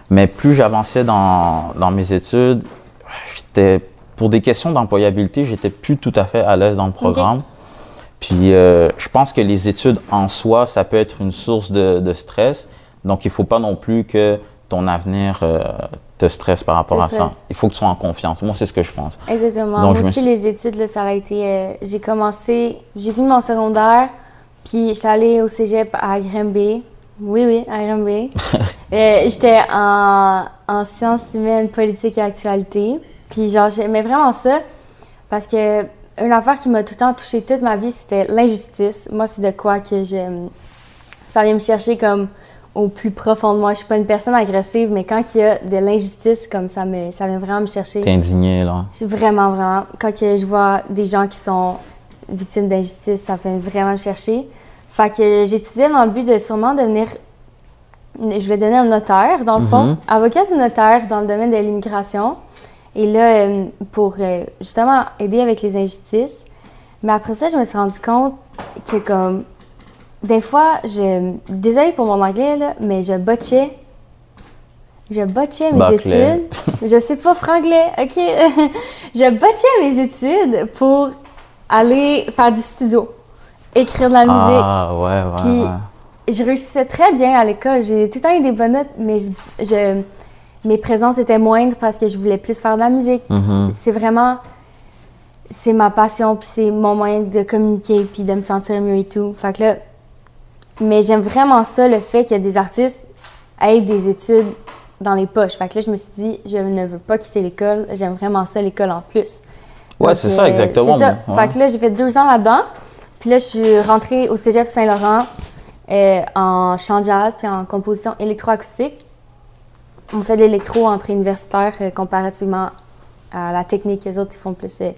Mais plus j'avançais dans, dans mes études, j'étais, pour des questions d'employabilité, j'étais plus tout à fait à l'aise dans le programme. Puis euh, je pense que les études en soi, ça peut être une source de, de stress. Donc il ne faut pas non plus que ton avenir euh, te stresse par rapport à ça. Il faut que tu sois en confiance. Moi, c'est ce que je pense. Exactement. Donc, Moi je aussi, suis- les études, là, ça a été. euh, j'ai commencé, j'ai fini mon secondaire, puis j'étais allée au cégep à Granby. Oui, oui, à Granby. Euh, J'étais en, en sciences humaines, politique et actualité. Puis, genre, j'aimais vraiment ça parce que une affaire qui m'a tout le temps touchée toute ma vie, c'était l'injustice. Moi, c'est de quoi que j'aime. Ça vient me chercher comme au plus profond de moi. Je suis pas une personne agressive, mais quand il y a de l'injustice, comme ça, me, ça vient vraiment me chercher. T'es indigné, là. Vraiment, vraiment. Quand que je vois des gens qui sont victimes d'injustice, ça fait vraiment me chercher. Fait que j'étudiais dans le but de sûrement devenir. Je voulais devenir notaire, dans le fond. Mhm. Avocate ou notaire dans le domaine de l'immigration. Et là, euh, pour euh, justement aider avec les injustices. Mais après ça, je me suis rendu compte que, comme. Des fois, je. Désolée pour mon anglais, là, mais je botchais. Je botchais mes Bâclais. études. Je sais pas franglais, ok? je botchais mes études pour aller faire du studio, écrire de la musique. Ah, ouais, ouais, Puis, ouais. Je réussissais très bien à l'école. J'ai tout le temps eu des bonnes notes, mais je, je- mes présences étaient moindres parce que je voulais plus faire de la musique. Mhm. C'est vraiment. C'est ma passion, puis c'est mon moyen de communiquer, puis de me sentir mieux et tout. Fait que là. Mais j'aime vraiment ça, le fait que des artistes aient des études dans les poches. Fait que là, je me suis dit, je ne veux pas quitter l'école. J'aime vraiment ça, l'école en plus. Ouais, c'est ça, euh, exactement. C'est ça. Ouais. Fait que là, j'ai fait deux ans là-dedans. Puis là, je suis rentrée au cégep Saint-Laurent euh, en chant jazz puis en composition électroacoustique. On fait de l'électro en préuniversitaire euh, comparativement à la technique. Les autres, ils font plus euh,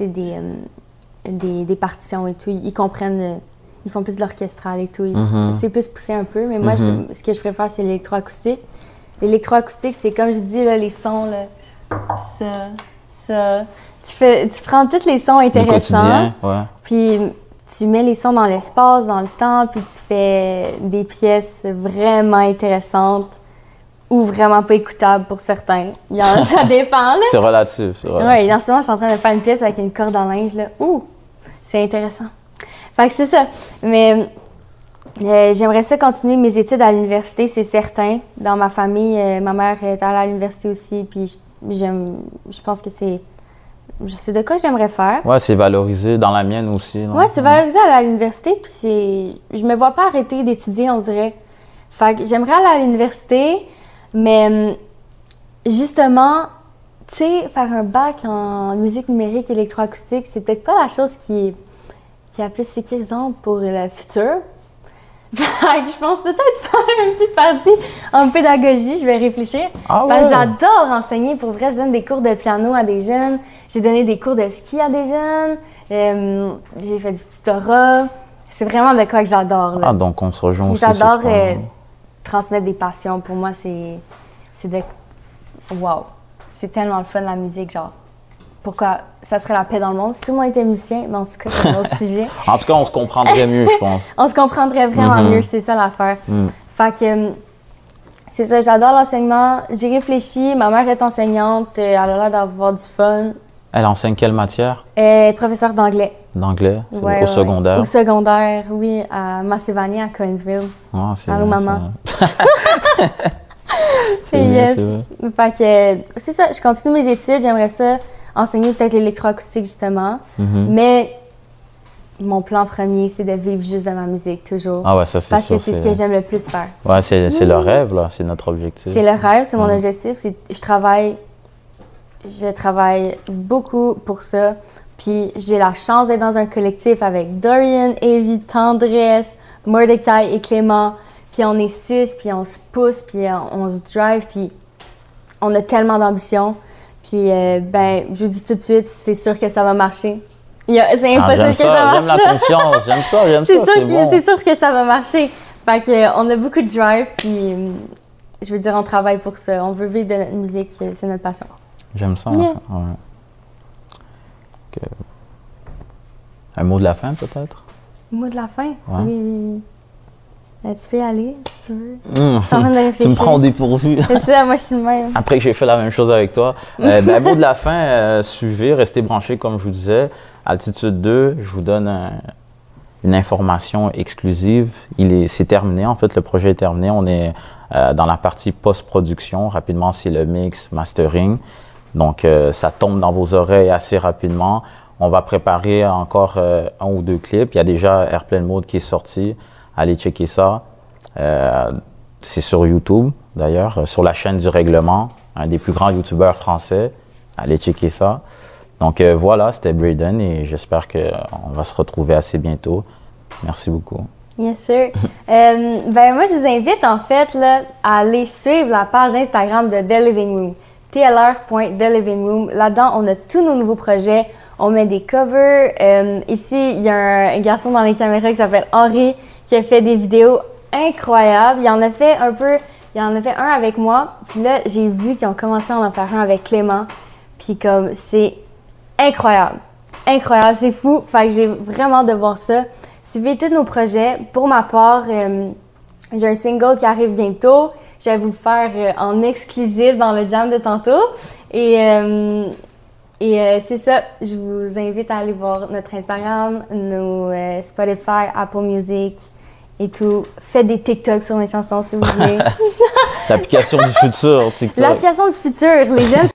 des, euh, des, des partitions et tout. Ils, comprennent, ils font plus de l'orchestral et tout. Ils- Mhm. C'est plus poussé un peu. Mais moi, Mhm. je- ce que je préfère, c'est l'électroacoustique. L'électroacoustique, c'est comme je dis, là, les sons, là, ça, ça. Tu, fais, tu prends tous les sons intéressants. ouais. Puis tu mets les sons dans l'espace, dans le temps, puis tu fais des pièces vraiment intéressantes ou vraiment pas écoutables pour certains. Il y en- ça dépend, là. C'est relatif. Ouais, en ce moment, je suis en train de faire une pièce avec une corde à linge, là. Ouh! C'est intéressant. Fait que c'est ça. Mais euh, j'aimerais ça continuer mes études à l'université, c'est certain. Dans ma famille, euh, ma mère est allée à l'université aussi, puis j'aime, je pense que c'est, je sais de quoi j'aimerais faire. Ouais, c'est valorisé dans la mienne aussi. Ouais, c'est valorisé à l'université, puis c'est. Je me vois pas arrêter d'étudier, on dirait. Fait que j'aimerais aller à l'université, mais justement, tu sais, faire un bac en musique numérique électroacoustique, c'est peut-être pas la chose qui est, qui est plus sécurisante pour le futur? Je pense peut-être faire une petite partie en pédagogie, je vais réfléchir. Ah Parce que ouais. j'adore enseigner. Pour vrai, je donne des cours de piano à des jeunes. J'ai donné des cours de ski à des jeunes. Euh, j'ai fait du tutorat. C'est vraiment de quoi que j'adore. là. Ah, donc on se rejoint aussi. J'adore euh, transmettre des passions. Pour moi, c'est c'est de wow. C'est tellement le fun la musique, genre. Pourquoi ça serait la paix dans le monde si tout le monde était musicien, mais en tout cas, c'est un autre sujet. En tout cas, on se comprendrait mieux, je pense. On se comprendrait vraiment Mhm. mieux, c'est ça l'affaire. Mm. Fait que euh, c'est ça, j'adore l'enseignement. J'ai réfléchi, ma mère est enseignante, euh, elle a l'air d'avoir du fun. Elle enseigne quelle matière? Elle est professeure d'anglais. D'anglais? Ouais, au ouais, secondaire? Au secondaire, oui, à Massevania, à Coinsville. Ah, c'est Allô, maman. yes. Fait que euh, c'est ça, je continue mes études, j'aimerais ça enseigner peut-être l'électroacoustique justement. Mhm. Mais mon plan premier, c'est de vivre juste de ma musique toujours. Ah ouais, ça c'est parce sûr. que c'est ce que j'aime le plus faire. Ouais, c'est le rêve, là. C'est notre objectif. C'est le rêve, c'est mon Mhm. objectif. Je travaille, je travaille beaucoup pour ça. Puis j'ai la chance d'être dans un collectif avec Dorian, Evie, Tendresse, Mordecai et Clément. Puis on est six, puis on se pousse, puis on, on se drive, puis on a tellement d'ambition. Puis euh, ben, je vous dis tout de suite, c'est sûr que ça va marcher. C'est Ah, impossible que ça, ça, marche j'aime la confiance, j'aime ça, j'aime C'est ça, sûr, c'est bon. sûr que ça va marcher. Fait que, euh, on a beaucoup de drive, puis euh, je veux dire, on travaille pour ça. On veut vivre de notre musique, c'est notre passion. J'aime ça. Yeah. ouais. Un mot de la fin, peut-être? Mot de la fin? Ouais. Oui, oui, oui. Euh, tu peux y aller, si tu veux. Je suis en train de Tu me prends au dépourvu. C'est ça, moi, je suis le même. Après que j'ai fait la même chose avec toi. Euh, ben, mot de la fin, euh, suivez, restez branchés, comme je vous disais. Altitude 2, je vous donne un- une information exclusive. Il est, c'est terminé, en fait, le projet est terminé. On est euh, dans la partie post-production. Rapidement, c'est le mix, mastering. Donc, euh, ça tombe dans vos oreilles assez rapidement. On va préparer encore euh, un ou deux clips. Il y a déjà Airplane Mode qui est sorti. Allez checker ça. Euh, c'est sur YouTube, d'ailleurs, euh, sur la chaîne du règlement, un des plus grands YouTubeurs français. Allez checker ça. Donc euh, voilà, c'était Braden et j'espère qu'on va se retrouver assez bientôt. Merci beaucoup. Yes, sir. Euh, ben, moi, je vous invite, en fait, là, à aller suivre la page Instagram de The Living Room. tlr.theliving Là-dedans, on a tous nos nouveaux projets. On met des covers. Ici, il y a un garçon dans les caméras qui s'appelle Henri qui a fait des vidéos incroyables. Il en a fait un peu, il en a fait un avec moi. Puis là, j'ai vu qu'ils ont commencé à en faire un avec Clément. Puis comme, c'est incroyable. Incroyable, c'est fou. Fait que j'ai vraiment de voir ça. Suivez tous nos projets. Pour ma part, euh, j'ai un single qui arrive bientôt. Je vais vous le faire euh, en exclusif dans le jam de tantôt. Et, euh, et c'est ça, je vous invite à aller voir notre Instagram, nos Spotify, Apple Music et tout. Faites des TikTok sur mes chansons si vous voulez. L'application du futur, TikTok. L'application du futur, les jeunes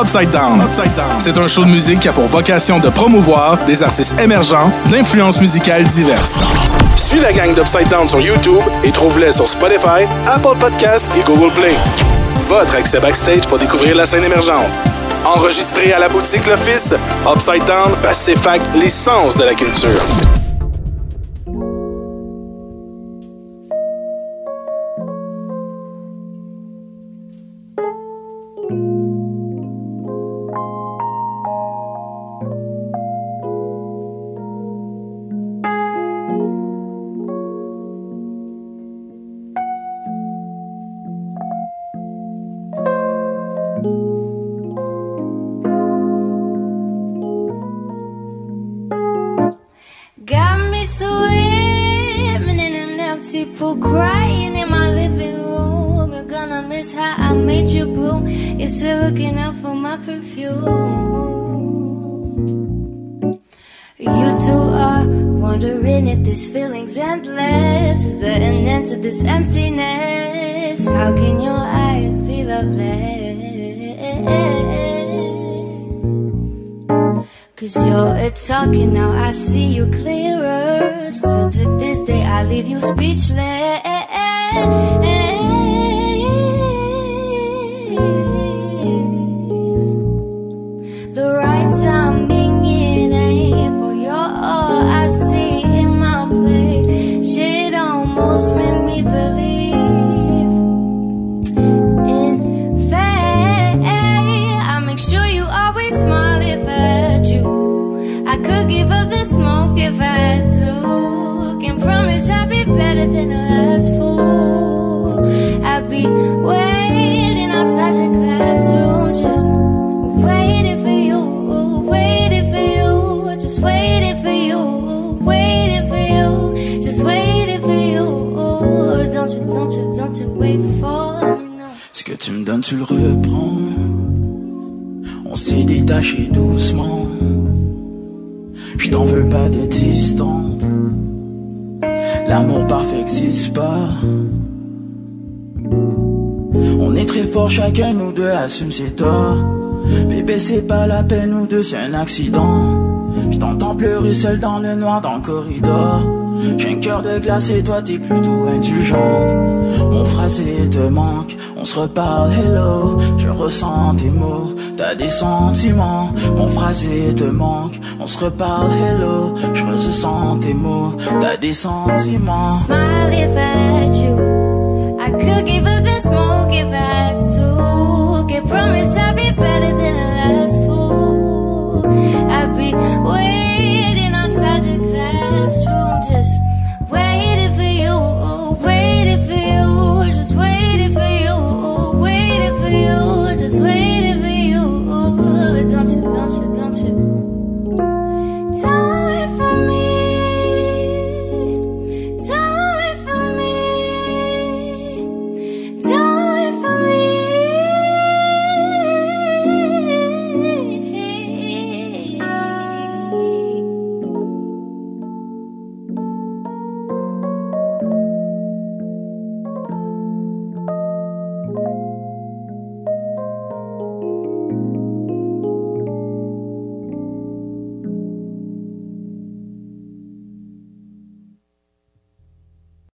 Upside Down. Upside Down. C'est un show de musique qui a pour vocation de promouvoir des artistes émergents d'influences musicales diverses. Suis la gang d'Upside Down sur YouTube et trouve-les sur Spotify, Apple Podcasts et Google Play. Votre accès backstage pour découvrir la scène émergente. Enregistré à la boutique L'Office, Upside Down, CFAC, l'essence de la culture. people crying in my living room. You're gonna miss how I made you bloom. You're still looking out for my perfume. You two are wondering if this feeling's endless. Is there an end to this emptiness? How can your eyes be loveless? Cause you're talking now, I see you clearer. Still to this I leave you speechless. Tu le reprends. On s'est détaché doucement. Je t'en veux pas distante. L'amour parfait n'existe pas. On est très fort, chacun nous deux assume ses torts. Bébé, c'est pas la peine, nous deux, c'est un accident. Je t'entends pleurer seul dans le noir, dans le corridor. J'ai un cœur de glace et toi t'es plutôt indulgente. Mon phrasé te manque, on se reparle hello. Je ressens tes mots, t'as des sentiments. Mon phrasé te manque, on se reparle hello. Je ressens tes mots, t'as des sentiments. Smile if I you. I could give up the smoke if I had to. Promise I'll be better than a last fool. I'll be way